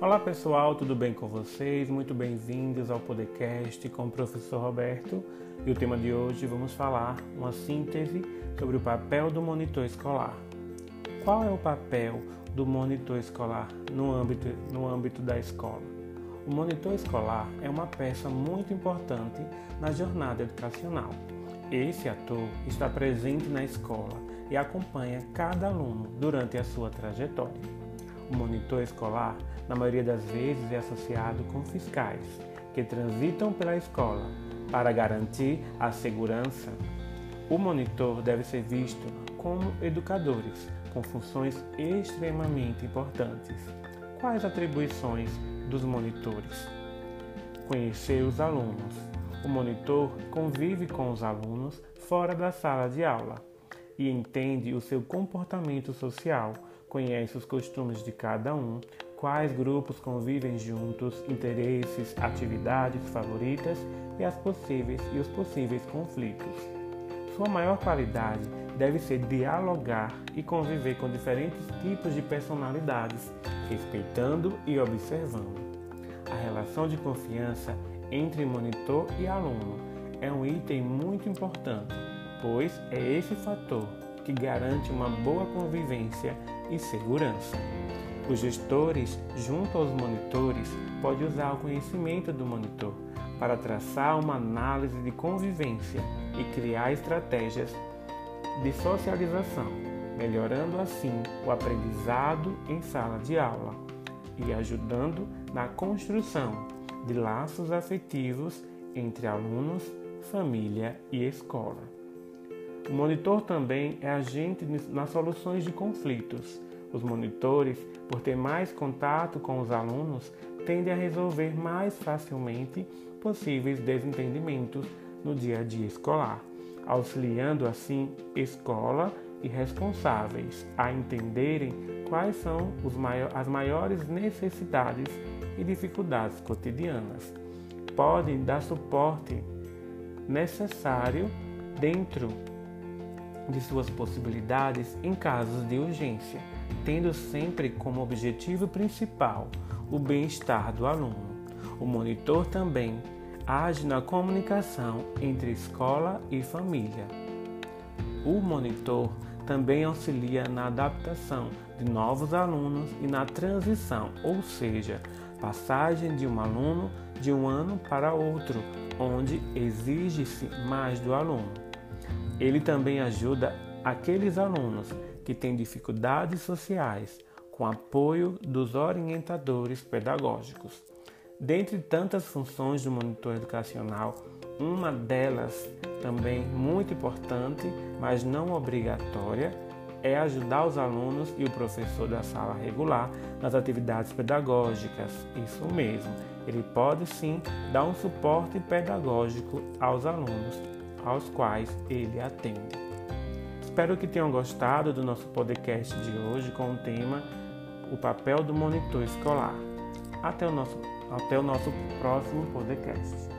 Olá pessoal, tudo bem com vocês? Muito bem-vindos ao podcast com o professor Roberto. E o tema de hoje vamos falar uma síntese sobre o papel do monitor escolar. Qual é o papel do monitor escolar no âmbito, no âmbito da escola? O monitor escolar é uma peça muito importante na jornada educacional. Esse ator está presente na escola e acompanha cada aluno durante a sua trajetória. O monitor escolar, na maioria das vezes, é associado com fiscais, que transitam pela escola para garantir a segurança. O monitor deve ser visto como educadores, com funções extremamente importantes. Quais atribuições dos monitores? Conhecer os alunos. O monitor convive com os alunos fora da sala de aula e entende o seu comportamento social conhece os costumes de cada um, quais grupos convivem juntos, interesses, atividades favoritas e, as possíveis, e os possíveis conflitos. Sua maior qualidade deve ser dialogar e conviver com diferentes tipos de personalidades, respeitando e observando. A relação de confiança entre monitor e aluno é um item muito importante, pois é esse fator que garante uma boa convivência e segurança. Os gestores, junto aos monitores, podem usar o conhecimento do monitor para traçar uma análise de convivência e criar estratégias de socialização, melhorando assim o aprendizado em sala de aula e ajudando na construção de laços afetivos entre alunos, família e escola. O monitor também é agente nas soluções de conflitos. Os monitores, por ter mais contato com os alunos, tendem a resolver mais facilmente possíveis desentendimentos no dia a dia escolar, auxiliando assim escola e responsáveis a entenderem quais são as maiores necessidades e dificuldades cotidianas. Podem dar suporte necessário dentro de suas possibilidades em casos de urgência, tendo sempre como objetivo principal o bem-estar do aluno. O monitor também age na comunicação entre escola e família. O monitor também auxilia na adaptação de novos alunos e na transição, ou seja, passagem de um aluno de um ano para outro, onde exige-se mais do aluno. Ele também ajuda aqueles alunos que têm dificuldades sociais com apoio dos orientadores pedagógicos. Dentre tantas funções do monitor educacional, uma delas, também muito importante, mas não obrigatória, é ajudar os alunos e o professor da sala regular nas atividades pedagógicas. Isso mesmo, ele pode sim dar um suporte pedagógico aos alunos aos quais ele atende. Espero que tenham gostado do nosso podcast de hoje com o tema O papel do monitor escolar. Até o nosso, até o nosso próximo podcast.